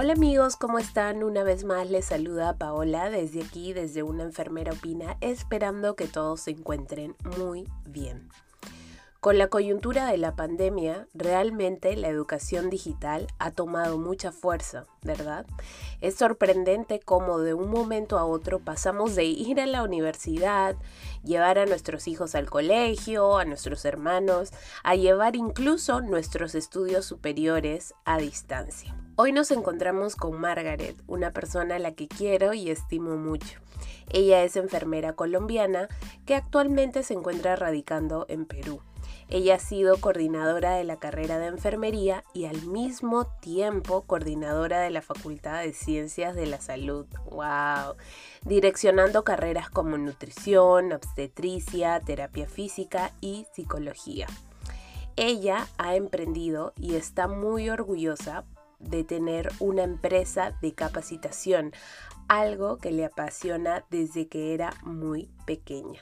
Hola amigos, ¿cómo están? Una vez más les saluda Paola desde aquí, desde una enfermera opina, esperando que todos se encuentren muy bien. Con la coyuntura de la pandemia, realmente la educación digital ha tomado mucha fuerza, ¿verdad? Es sorprendente cómo de un momento a otro pasamos de ir a la universidad, llevar a nuestros hijos al colegio, a nuestros hermanos, a llevar incluso nuestros estudios superiores a distancia. Hoy nos encontramos con Margaret, una persona a la que quiero y estimo mucho. Ella es enfermera colombiana que actualmente se encuentra radicando en Perú. Ella ha sido coordinadora de la carrera de enfermería y al mismo tiempo coordinadora de la Facultad de Ciencias de la Salud. ¡Wow! Direccionando carreras como nutrición, obstetricia, terapia física y psicología. Ella ha emprendido y está muy orgullosa de tener una empresa de capacitación, algo que le apasiona desde que era muy pequeña.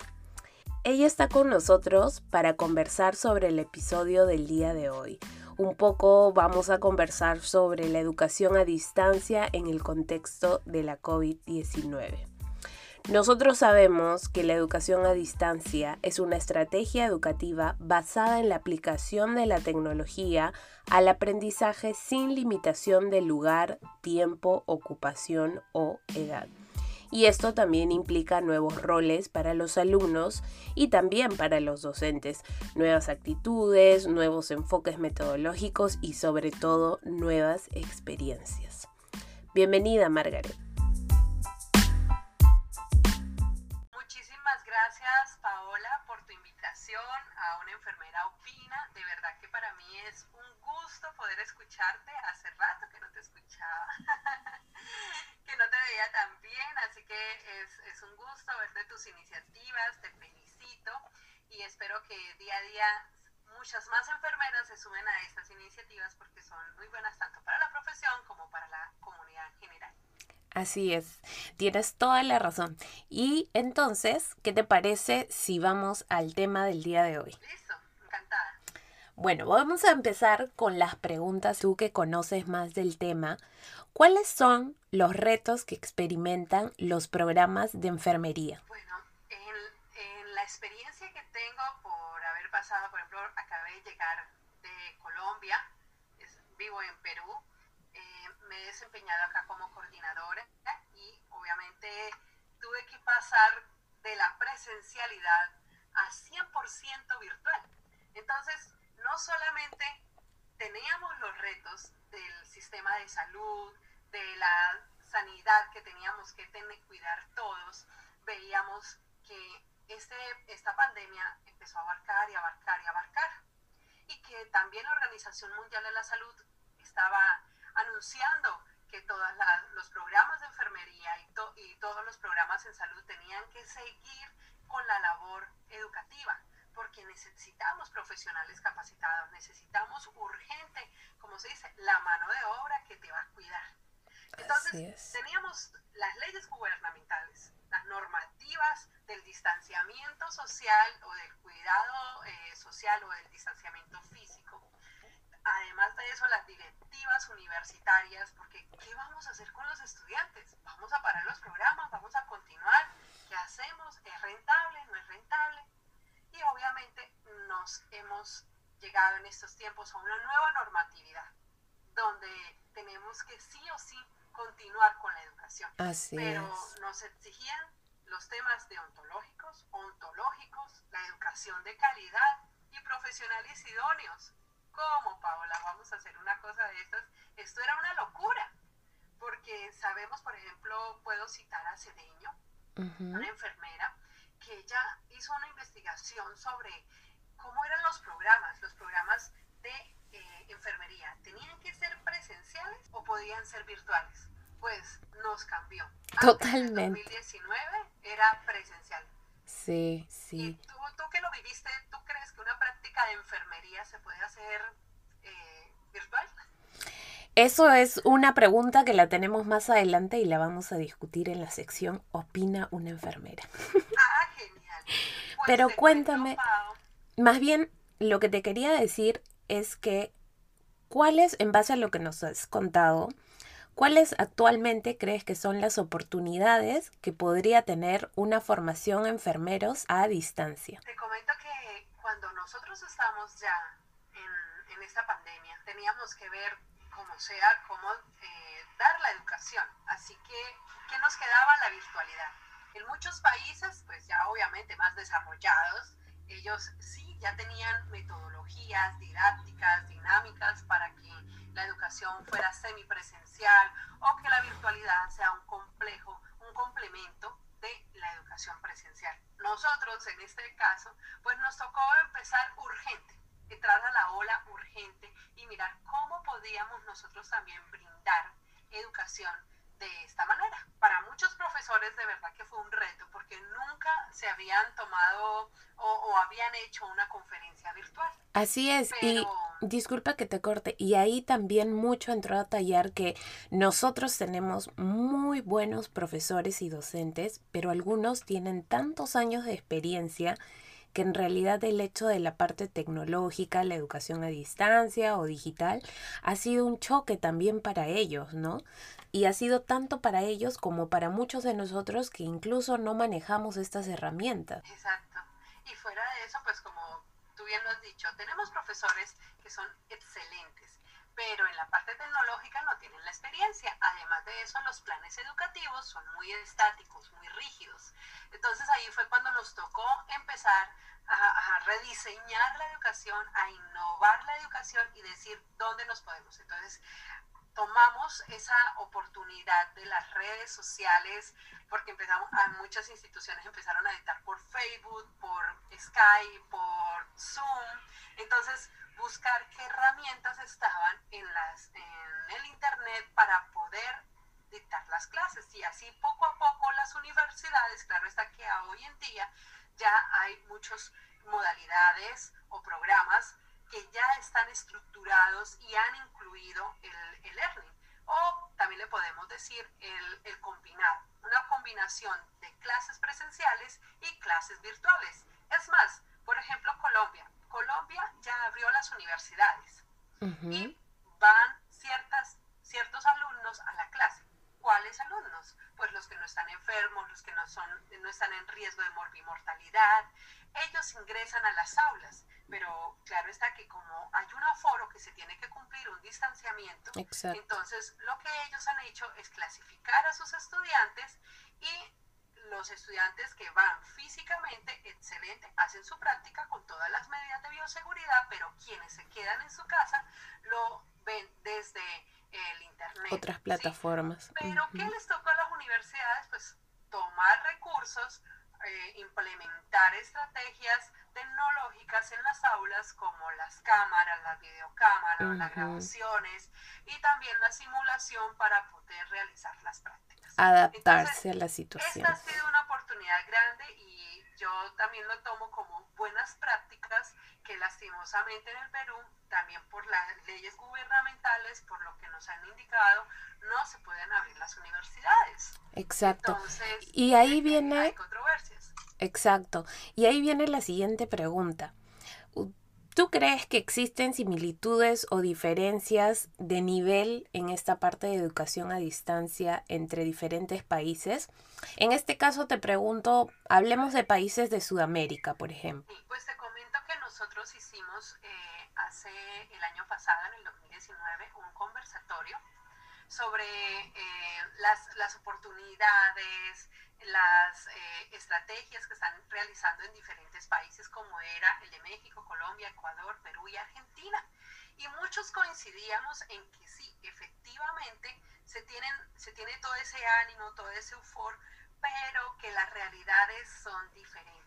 Ella está con nosotros para conversar sobre el episodio del día de hoy. Un poco vamos a conversar sobre la educación a distancia en el contexto de la COVID-19. Nosotros sabemos que la educación a distancia es una estrategia educativa basada en la aplicación de la tecnología al aprendizaje sin limitación de lugar, tiempo, ocupación o edad y esto también implica nuevos roles para los alumnos y también para los docentes, nuevas actitudes, nuevos enfoques metodológicos y sobre todo nuevas experiencias. Bienvenida Margaret. A una enfermera opina. De verdad que para mí es un gusto poder escucharte. Hace rato que no te escuchaba. que no te veía tan bien, así que es, es un gusto verte tus iniciativas, te felicito y espero que día a día muchas más enfermeras se sumen a estas iniciativas porque son muy buenas tanto para la profesión como para la comunidad en general. Así es, tienes toda la razón. Y entonces, ¿qué te parece si vamos al tema del día de hoy? Listo, encantada. Bueno, vamos a empezar con las preguntas. Tú que conoces más del tema, ¿cuáles son los retos que experimentan los programas de enfermería? Bueno, en, la experiencia que tengo por haber pasado, por ejemplo, acabé de llegar de Colombia, vivo en Perú, me he desempeñado acá como coordinadora y obviamente tuve que pasar de la presencialidad a 100% virtual. Entonces, no solamente teníamos los retos del sistema de salud, de la sanidad que teníamos que tener, cuidar todos, veíamos que este, esta pandemia empezó a abarcar y abarcar y abarcar. Y que también la Organización Mundial de la Salud estaba anunciando que todos los programas de enfermería y, y todos los programas en salud tenían que seguir con la labor educativa porque necesitamos profesionales capacitados, necesitamos urgente, como se dice, la mano de obra que te va a cuidar. Entonces, teníamos las leyes gubernamentales, las normativas del distanciamiento social o del cuidado eh, social o del distanciamiento físico. Además de eso, las directivas universitarias, porque ¿qué vamos a hacer con los estudiantes? ¿Vamos a parar los programas? ¿Vamos a continuar? ¿Qué hacemos? ¿Es rentable? ¿No es rentable? Y obviamente nos hemos llegado en estos tiempos a una nueva normatividad, donde tenemos que sí o sí continuar con la educación. Pero nos exigían los temas deontológicos, ontológicos, la educación de calidad y profesionales idóneos. ¿Cómo, Paola? Vamos a hacer una cosa de estas. Esto era una locura, porque sabemos, por ejemplo, puedo citar a Cedeño, una enfermera, que ella hizo una investigación sobre cómo eran los programas, los programas de eh, enfermería. ¿Tenían que ser presenciales o podían ser virtuales? Pues nos cambió. Totalmente. En 2019 era presencial. Sí, sí. ¿Y tú, tú, que lo viviste, tú crees que una práctica de enfermería se puede hacer eh, virtual? Eso es una pregunta que la tenemos más adelante y la vamos a discutir en la sección Opina una enfermera. Ah, genial. Pues Pero cuéntame, más bien lo que te quería decir es que, ¿cuáles, en base a lo que nos has contado, ¿Cuáles actualmente crees que son las oportunidades que podría tener una formación enfermeros a distancia? Te comento que cuando nosotros estamos ya en, en esta pandemia, teníamos que ver como sea cómo eh, dar la educación. Así que, ¿qué nos quedaba? La virtualidad. En muchos países, pues ya obviamente más desarrollados, ellos sí ya tenían metodologías didácticas, dinámicas para que la educación fuera semipresencial o que la virtualidad sea un complejo, un complemento la educación presencial. Nosotros en este caso, pues nos tocó empezar urgente, entrar a la ola urgente y mirar cómo podíamos nosotros también brindar educación de esta manera. Para muchos profesores de verdad que fue un reto porque nunca se habían tomado o, habían hecho una conferencia virtual. Así es, y disculpa que te corte, y ahí también mucho entró a tallar que nosotros tenemos muy buenos profesores y docentes, pero algunos tienen tantos años de experiencia que en realidad el hecho de la parte tecnológica, la educación a distancia o digital, ha sido un choque también para ellos, ¿no? Y ha sido tanto para ellos como para muchos de nosotros que incluso no manejamos estas herramientas. Exacto. Y fuera de eso, pues como tú bien lo has dicho, tenemos profesores que son excelentes, pero en la parte tecnológica no tienen la experiencia. Además de eso, los planes educativos son muy estáticos, muy rígidos. Entonces ahí fue cuando nos tocó empezar a, rediseñar la educación, a innovar la educación y decir dónde nos podemos. Entonces, tomamos esa oportunidad de las redes sociales, porque empezamos, a muchas instituciones empezaron a editar por Facebook, por Skype, por Zoom. Entonces, buscar qué herramientas estaban en, las, en el Internet para poder dictar las clases. Y así poco a poco las universidades, claro está que hoy en día ya hay muchas modalidades o programas que ya están estructurados y han incluido el, el learning. O también le podemos decir el, el combinar, una combinación de clases presenciales y clases virtuales. Es más, por ejemplo, Colombia. Colombia ya abrió las universidades y van ciertas, ciertos alumnos a la clase. ¿Cuáles alumnos? Pues los que no están enfermos, los que no, son, no están en riesgo de morbimortalidad. Ellos ingresan a las aulas, pero claro está que como hay un aforo que se tiene que cumplir, un distanciamiento, entonces lo que ellos han hecho es clasificar a sus estudiantes y los estudiantes que van físicamente, excelente, hacen su práctica con todas las medidas de bioseguridad, pero quienes se quedan en su casa lo ven desde el Internet. Otras plataformas. Pero ¿qué les toca a las universidades? Pues tomar recursos, eh, implementar estrategias tecnológicas en las aulas como las cámaras, las videocámaras, las grabaciones y también la simulación para poder realizar las prácticas. Adaptarse a la situación. Esta ha sido una oportunidad grande y yo también lo tomo como buenas prácticas que lastimosamente en el Perú, también por las leyes gubernamentales, por lo que nos han indicado, no se pueden abrir las universidades. Exacto. Entonces, y ahí viene... Hay controversias. Exacto. Y ahí viene la siguiente pregunta. ¿Tú crees que existen similitudes o diferencias de nivel en esta parte de educación a distancia entre diferentes países? En este caso te pregunto, hablemos de países de Sudamérica, por ejemplo. Pues te comento que nosotros hicimos eh, hace el año pasado, en el 2019, un conversatorio sobre eh, las, las oportunidades, las eh, estrategias que están realizando en diferentes países como era el de México, Colombia, Ecuador, Perú y Argentina. Y muchos coincidíamos en que sí, efectivamente se, tienen, se tiene todo ese ánimo, todo ese eufor, pero que las realidades son diferentes.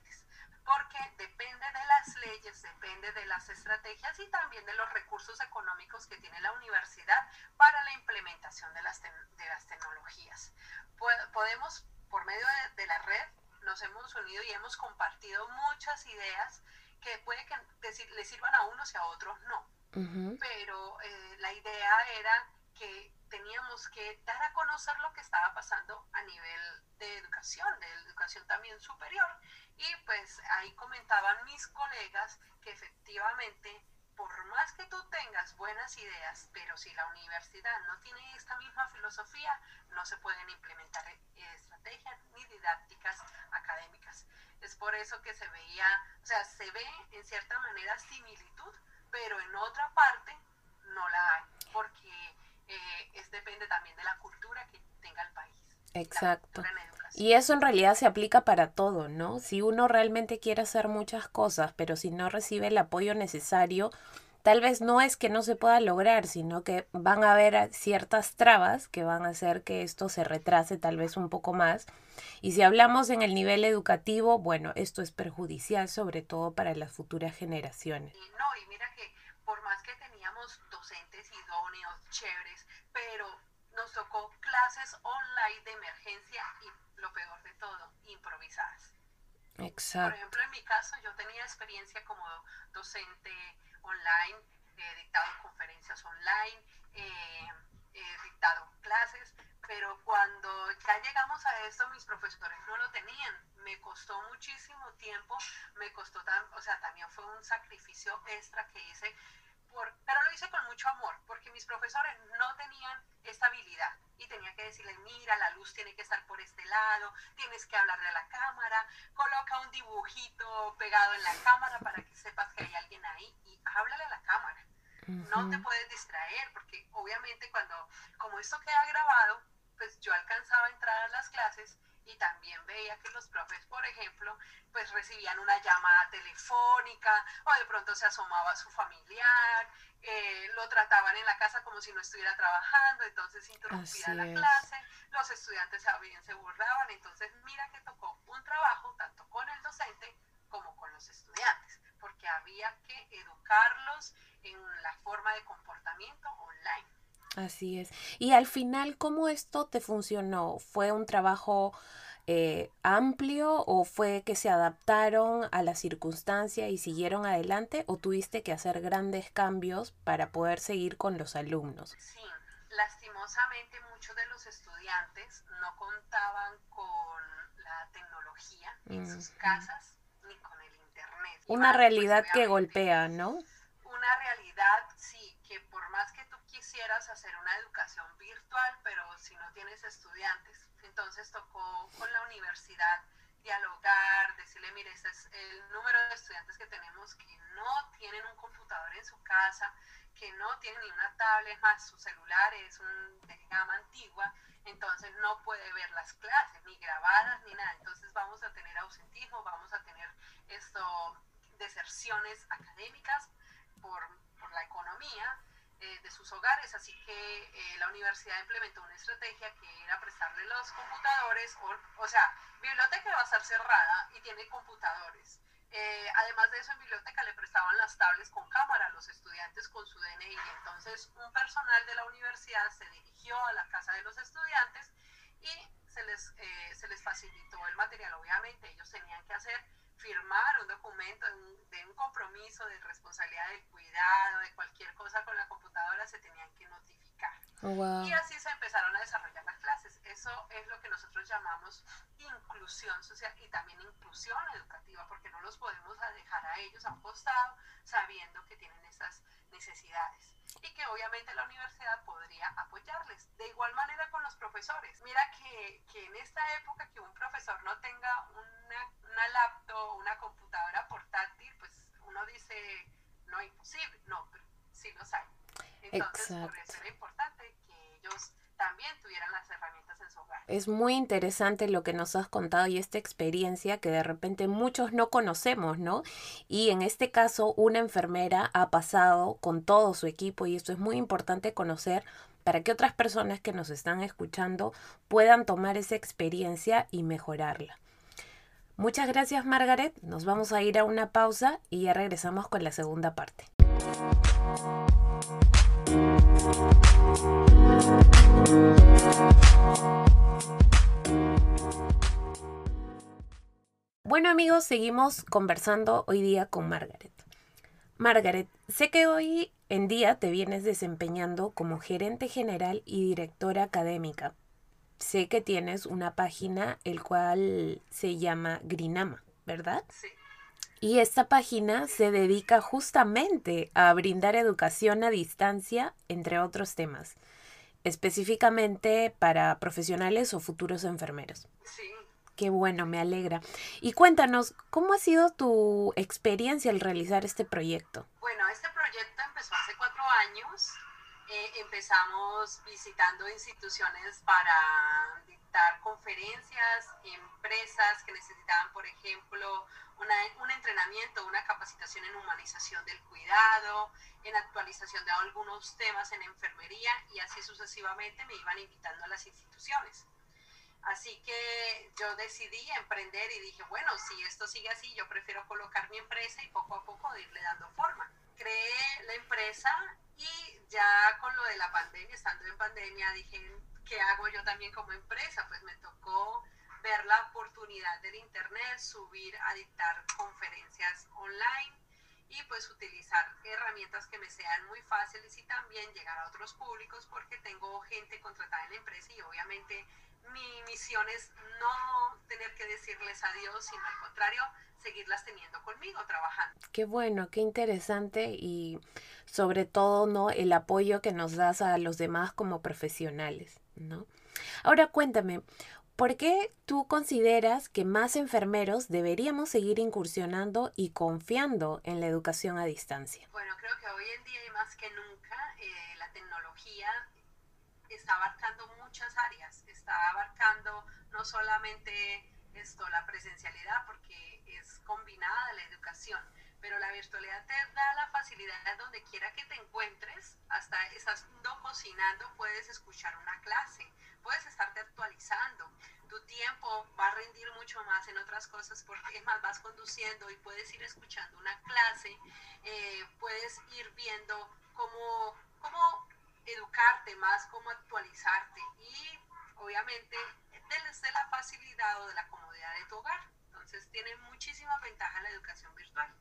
Porque depende de las leyes, depende de las estrategias y también de los recursos económicos que tiene la universidad para la implementación de las, de las tecnologías. Podemos por medio de, la red nos hemos unido y hemos compartido muchas ideas que puede que le sirvan a unos y a otros no. Pero eh, la idea era que teníamos que dar a conocer lo que estaba pasando a nivel de educación, de educación también superior. Y pues ahí comentaban mis colegas que efectivamente, por más que tú tengas buenas ideas, pero si la universidad no tiene esta misma filosofía, no se pueden implementar estrategias ni didácticas académicas. Es por eso que se veía, o sea, se ve en cierta manera similitud, pero en otra parte no la hay, porque eh, es, depende también de la cultura que tenga el país. Exacto. Y eso en realidad se aplica para todo, ¿no? Si uno realmente quiere hacer muchas cosas, pero si no recibe el apoyo necesario, tal vez no es que no se pueda lograr, sino que van a haber ciertas trabas que van a hacer que esto se retrase tal vez un poco más. Y si hablamos en el nivel educativo, bueno, esto es perjudicial sobre todo para las futuras generaciones. no, y mira que por más que docentes idóneos, chéveres, pero nos tocó clases online de emergencia y lo peor de todo, improvisadas. Exacto. Por ejemplo, en mi caso, yo tenía experiencia como docente online, he dictado conferencias online, eh, he dictado clases, pero cuando ya llegamos a esto, mis profesores no lo tenían. Me costó muchísimo tiempo, me costó, o sea, también fue un sacrificio extra que hice pero lo hice con mucho amor, porque mis profesores no tenían esta habilidad. Y tenía que decirle, mira, la luz tiene que estar por este lado, tienes que hablarle a la cámara, coloca un dibujito pegado en la cámara para que sepas que hay alguien ahí y háblale a la cámara. No te puedes distraer, porque obviamente cuando, como esto queda grabado, pues yo alcanzaba a entrar a las clases y también veía que los profes, por ejemplo, pues recibían una llamada telefónica o de pronto se asomaba su familiar, eh, lo trataban en la casa como si no estuviera trabajando, entonces interrumpía la clase, los estudiantes también se burlaban, entonces mira que tocó un trabajo tanto con el docente como con los estudiantes, porque había que educarlos en la forma de comportamiento online. Así es. Y al final, ¿cómo esto te funcionó? ¿Fue un trabajo eh, amplio o fue que se adaptaron a la circunstancia y siguieron adelante o tuviste que hacer grandes cambios para poder seguir con los alumnos? Sí, lastimosamente muchos de los estudiantes no contaban con la tecnología en sus casas ni con el internet. Una pues, realidad que golpea, ¿no? Una realidad, sí, que por más que tú quisieras hacer una educación virtual, pero si no tienes estudiantes, entonces tocó con la universidad dialogar, decirle, mire, este es el número de estudiantes que tenemos que no tienen un computador en su casa, que no tienen ni una tablet más, su celular es un de gama antigua, entonces no puede ver las clases, ni grabadas, ni nada. Entonces vamos a tener ausentismo, vamos a tener esto, deserciones académicas por, por la economía, eh, de sus hogares, así que eh, la universidad implementó una estrategia que era prestarle los computadores, o, o sea, biblioteca va a estar cerrada y tiene computadores. Eh, además de eso, en biblioteca le prestaban las tablets con cámara a los estudiantes con su DNI. Entonces, un personal de la universidad se dirigió a la casa de los estudiantes y se les, se les facilitó el material. Obviamente, ellos tenían que hacer firmar un documento de un, compromiso de responsabilidad de cuidado, de cualquier cosa con la computadora, se tenían que notificar. Oh, y así se empezaron a desarrollar las clases. Eso es lo que nosotros llamamos inclusión social y también inclusión educativa, porque no los podemos dejar a ellos a un costado sabiendo que tienen esas necesidades y que obviamente la universidad podría apoyarles. De igual manera con los profesores. Mira que, que en esta época que un profesor no tenga una, una laptop, una computadora portátil, pues uno dice, no, imposible. No, pero sí los hay. Entonces, por eso era importante que ellos también tuvieran las herramientas en su hogar. Es muy interesante lo que nos has contado y esta experiencia que de repente muchos no conocemos, ¿no? Y en este caso una enfermera ha pasado con todo su equipo y esto es muy importante conocer para que otras personas que nos están escuchando puedan tomar esa experiencia y mejorarla. Muchas gracias Margaret, nos vamos a ir a una pausa y ya regresamos con la segunda parte. Bueno amigos, seguimos conversando hoy día con Margaret. Margaret, sé que hoy en día te vienes desempeñando como gerente general y directora académica. Sé que tienes una página el cual se llama Grinama, ¿verdad? Sí. Y esta página se dedica justamente a brindar educación a distancia, entre otros temas, específicamente para profesionales o futuros enfermeros. Sí. Qué bueno, me alegra. Y cuéntanos, ¿cómo ha sido tu experiencia al realizar este proyecto? Bueno, este proyecto empezó hace cuatro años. Eh, empezamos visitando instituciones para dictar conferencias, empresas que necesitaban, por ejemplo, un entrenamiento, una capacitación en humanización del cuidado, en actualización de algunos temas en enfermería y así sucesivamente me iban invitando a las instituciones. Así que yo decidí emprender y dije, bueno, si esto sigue así, yo prefiero colocar mi empresa y poco a poco irle dando forma. Creé la empresa y ya con lo de la pandemia, estando en pandemia, dije, ¿qué hago yo también como empresa? Pues me tocó ver la oportunidad del Internet, subir a dictar conferencias online y pues utilizar herramientas que me sean muy fáciles y también llegar a otros públicos porque tengo gente contratada en la empresa y obviamente mi misión es no tener que decirles adiós, sino al contrario, seguirlas teniendo conmigo, trabajando. Qué bueno, qué interesante y sobre todo, ¿no? El apoyo que nos das a los demás como profesionales, ¿no? Ahora cuéntame, ¿Por qué tú consideras que más enfermeros deberíamos seguir incursionando y confiando en la educación a distancia? Bueno, creo que hoy en día y más que nunca eh, la tecnología está abarcando muchas áreas, está abarcando no solamente esto, la presencialidad, porque es combinada la educación, pero la virtualidad te da la facilidad de donde quiera que te encuentres, hasta estás cocinando, puedes escuchar una clase, puedes estarte actualizando. Tu tiempo va a rendir mucho más en otras cosas porque más, vas conduciendo y puedes ir escuchando una clase, eh, puedes ir viendo cómo, cómo educarte más, cómo actualizarte y obviamente desde la facilidad o de la comodidad de tu hogar. Entonces tiene muchísima ventaja la educación virtual.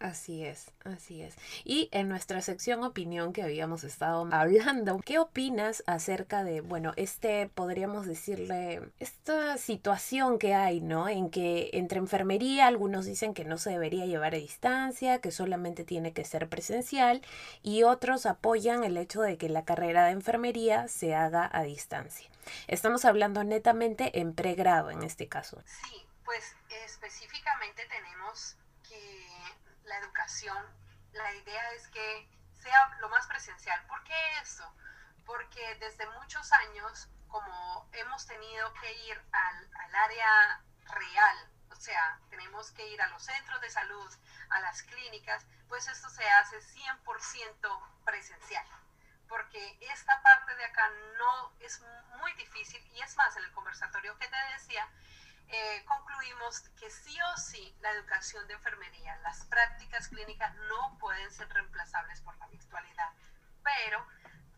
Así es, así es. Y en nuestra sección opinión que habíamos estado hablando, ¿qué opinas acerca de, bueno, este, podríamos decirle, esta situación que hay, ¿no? En que entre enfermería algunos dicen que no se debería llevar a distancia, que solamente tiene que ser presencial, y otros apoyan el hecho de que la carrera de enfermería se haga a distancia. Estamos hablando netamente en pregrado en este caso. Sí, pues específicamente tenemos la educación, la idea es que sea lo más presencial. ¿Por qué eso? Porque desde muchos años, como hemos tenido que ir al, al área real, o sea, tenemos que ir a los centros de salud, a las clínicas, pues esto se hace 100% presencial. Porque esta parte de acá no es muy difícil y es más, en el conversatorio que te decía, eh, concluimos que sí o sí la educación de enfermería, las prácticas clínicas no pueden ser reemplazables por la virtualidad, pero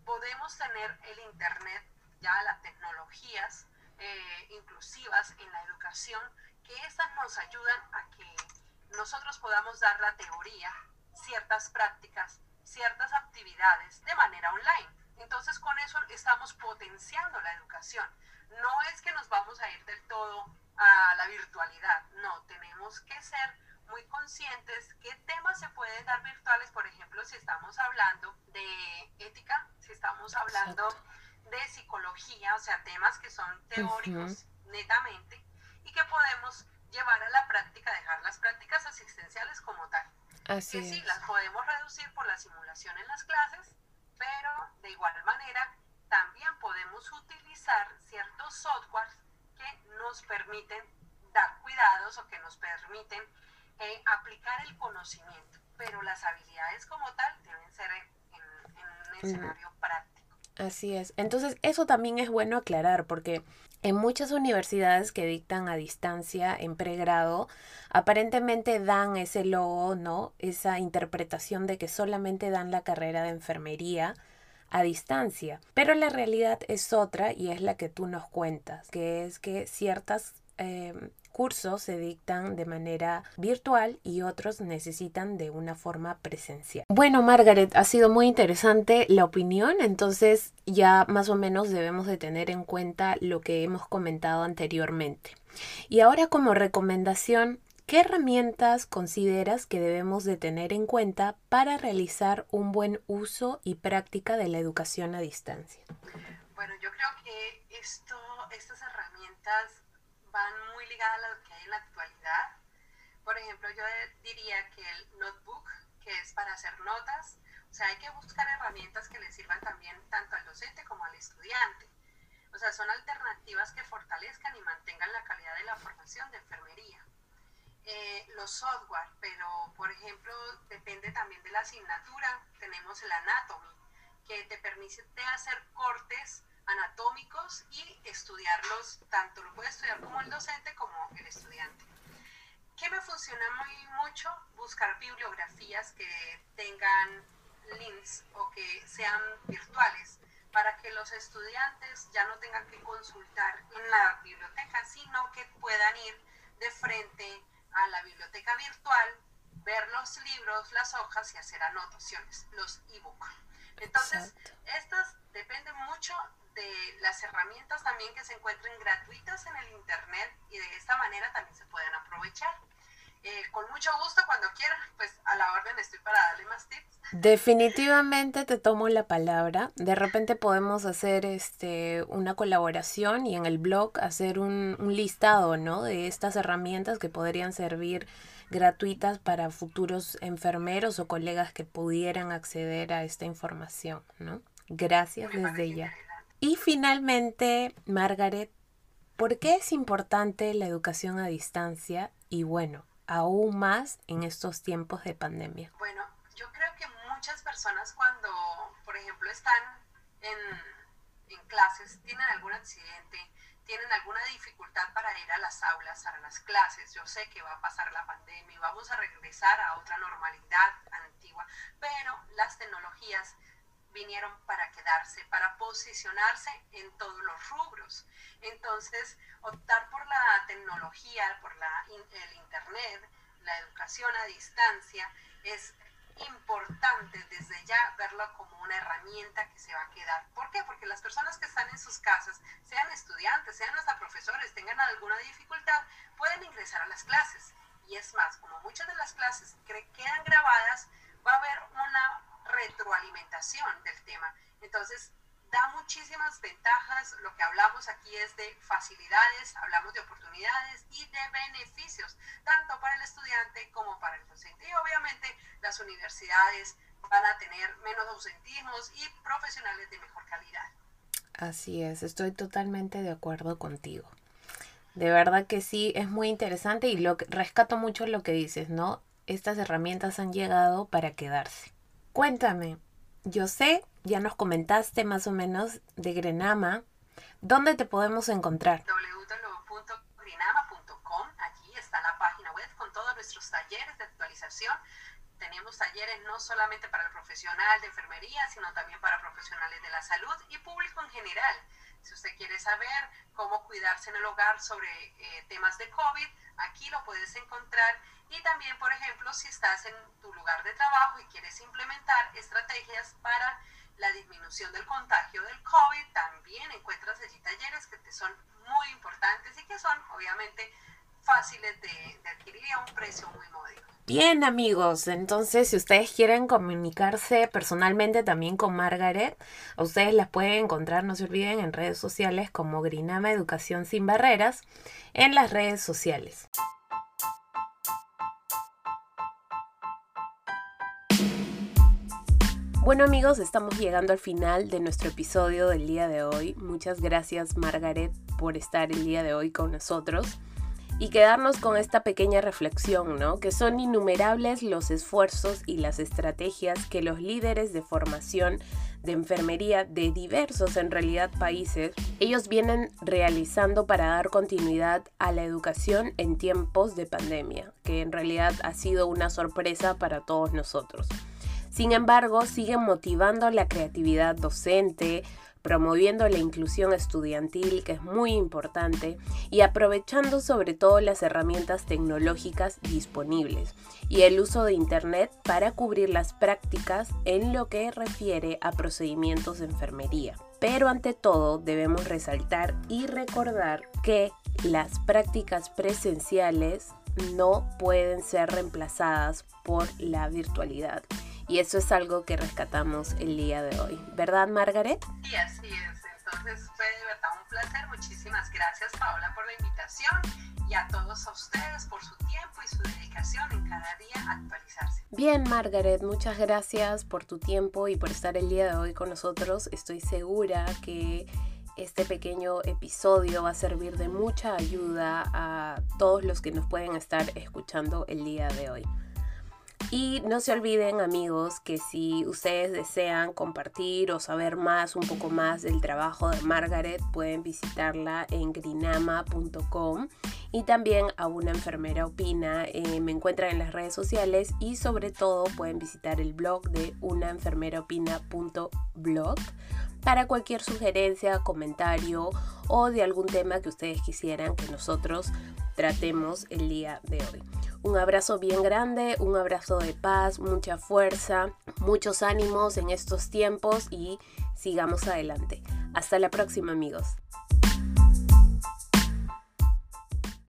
podemos tener el Internet, ya las tecnologías eh, inclusivas en la educación, que estas nos ayudan a que nosotros podamos dar la teoría, ciertas prácticas, ciertas actividades de manera online. Entonces con eso estamos potenciando la educación. No es que nos vamos a ir del todo a la virtualidad. No, tenemos que ser muy conscientes qué temas se pueden dar virtuales, por ejemplo, si estamos hablando de ética, si estamos hablando de psicología, o sea, temas que son teóricos netamente y que podemos llevar a la práctica, dejar las prácticas asistenciales como tal. Así que sí, las podemos reducir por la simulación en las clases, pero de igual manera también podemos utilizar ciertos softwares nos permiten dar cuidados o que nos permiten eh, aplicar el conocimiento, pero las habilidades como tal deben ser en, un escenario práctico. Así es. Entonces, eso también es bueno aclarar porque en muchas universidades que dictan a distancia en pregrado, aparentemente dan ese logo, ¿no? Esa interpretación de que solamente dan la carrera de enfermería a distancia. Pero la realidad es otra y es la que tú nos cuentas, que es que ciertos em, cursos se dictan de manera virtual y otros necesitan de una forma presencial. Bueno, Margaret, ha sido muy interesante la opinión, entonces ya más o menos debemos de tener en cuenta lo que hemos comentado anteriormente. Y ahora como recomendación, ¿qué herramientas consideras que debemos de tener en cuenta para realizar un buen uso y práctica de la educación a distancia? Bueno, yo creo que esto, estas herramientas van muy ligadas a lo que hay en la actualidad. Por ejemplo, yo diría que el notebook, que es para hacer notas, o sea, hay que buscar herramientas que le sirvan también tanto al docente como al estudiante. O sea, son alternativas que fortalezcan y mantengan la calidad de la formación de enfermería. Los software, pero por ejemplo, depende también de la asignatura. Tenemos el Anatomy, que te permite hacer cortes anatómicos y estudiarlos, tanto lo puede estudiar como el docente como el estudiante. ¿Qué me funciona muy mucho? Buscar bibliografías que tengan links o que sean virtuales para que los estudiantes ya no tengan que consultar en la biblioteca, sino que puedan ir de frente a la biblioteca virtual, ver los libros, las hojas y hacer anotaciones, los e-books. Entonces, estas dependen mucho de las herramientas también que se encuentren gratuitas en el Internet y de esta manera también se pueden aprovechar. Eh, con mucho gusto, cuando quieran, pues a la orden estoy para darle más tips. Definitivamente te tomo la palabra. De repente podemos hacer este una colaboración y en el blog hacer un, un listado, ¿no? De estas herramientas que podrían servir gratuitas para futuros enfermeros o colegas que pudieran acceder a esta información, ¿no? Gracias desde ya. Y finalmente, Margaret, ¿por qué es importante la educación a distancia? Y bueno, aún más en estos tiempos de pandemia? Bueno, yo creo que muchas personas cuando, por ejemplo, están en, en clases, tienen algún accidente, tienen alguna dificultad para ir a las aulas, a las clases. Yo sé que va a pasar la pandemia y vamos a regresar a otra normalidad antigua, pero las tecnologías vinieron para quedarse, para posicionarse en todos los rubros. Entonces, optar por la tecnología, por la, el Internet, la educación a distancia, es importante desde ya verlo como una herramienta que se va a quedar. ¿Por qué? Porque las personas que están en sus casas, sean estudiantes, sean hasta profesores, tengan alguna dificultad, pueden ingresar a las clases. Y es más, como muchas de las clases quedan grabadas, va a haber una retroalimentación del tema. Entonces, da muchísimas ventajas. Lo que hablamos aquí es de facilidades, hablamos de oportunidades y de beneficios, tanto para el estudiante como para el docente. Y obviamente las universidades van a tener menos ausentismos y profesionales de mejor calidad. Así es, estoy totalmente de acuerdo contigo. De verdad que sí, es muy interesante y lo rescato mucho lo que dices, ¿no? Estas herramientas han llegado para quedarse. Cuéntame, yo sé, ya nos comentaste más o menos de Grenama. ¿Dónde te podemos encontrar? www.grenama.com. Aquí está la página web con todos nuestros talleres de actualización. Tenemos talleres no solamente para el profesional de enfermería, sino también para profesionales de la salud y público en general. Si usted quiere saber cómo cuidarse en el hogar sobre eh, temas de COVID, aquí lo puedes encontrar y también, por ejemplo, si estás en tu lugar de trabajo y quieres implementar estrategias para la disminución del contagio del COVID, también encuentras allí talleres que te son muy importantes y que son obviamente fáciles de, de adquirir a un precio muy módico. Bien amigos, entonces si ustedes quieren comunicarse personalmente también con Margaret, ustedes las pueden encontrar, no se olviden, en redes sociales como Grinama Educación Sin Barreras, en las redes sociales. Bueno amigos, estamos llegando al final de nuestro episodio del día de hoy. Muchas gracias Margaret por estar el día de hoy con nosotros y quedarnos con esta pequeña reflexión, ¿no? Que son innumerables los esfuerzos y las estrategias que los líderes de formación de enfermería de diversos en realidad países, ellos vienen realizando para dar continuidad a la educación en tiempos de pandemia, que en realidad ha sido una sorpresa para todos nosotros. Sin embargo, siguen motivando la creatividad docente, promoviendo la inclusión estudiantil, que es muy importante, y aprovechando sobre todo las herramientas tecnológicas disponibles y el uso de Internet para cubrir las prácticas en lo que refiere a procedimientos de enfermería. Pero ante todo debemos resaltar y recordar que las prácticas presenciales no pueden ser reemplazadas por la virtualidad. Y eso es algo que rescatamos el día de hoy. ¿Verdad, Margaret? Sí, así es. Entonces fue de verdad un placer. Muchísimas gracias, Paola, por la invitación y a todos a ustedes por su tiempo y su dedicación en cada día actualizarse. Bien, Margaret, muchas gracias por tu tiempo y por estar el día de hoy con nosotros. Estoy segura que este pequeño episodio va a servir de mucha ayuda a todos los que nos pueden estar escuchando el día de hoy. Y no se olviden amigos que si ustedes desean compartir o saber más, un poco más del trabajo de Margaret, pueden visitarla en grinama.com y también a una enfermera opina. Eh, me encuentran en las redes sociales y sobre todo pueden visitar el blog de unaenfermeraopina.blog para cualquier sugerencia, comentario o de algún tema que ustedes quisieran que nosotros tratemos el día de hoy. Un abrazo bien grande, un abrazo de paz, mucha fuerza, muchos ánimos en estos tiempos y sigamos adelante. Hasta la próxima amigos.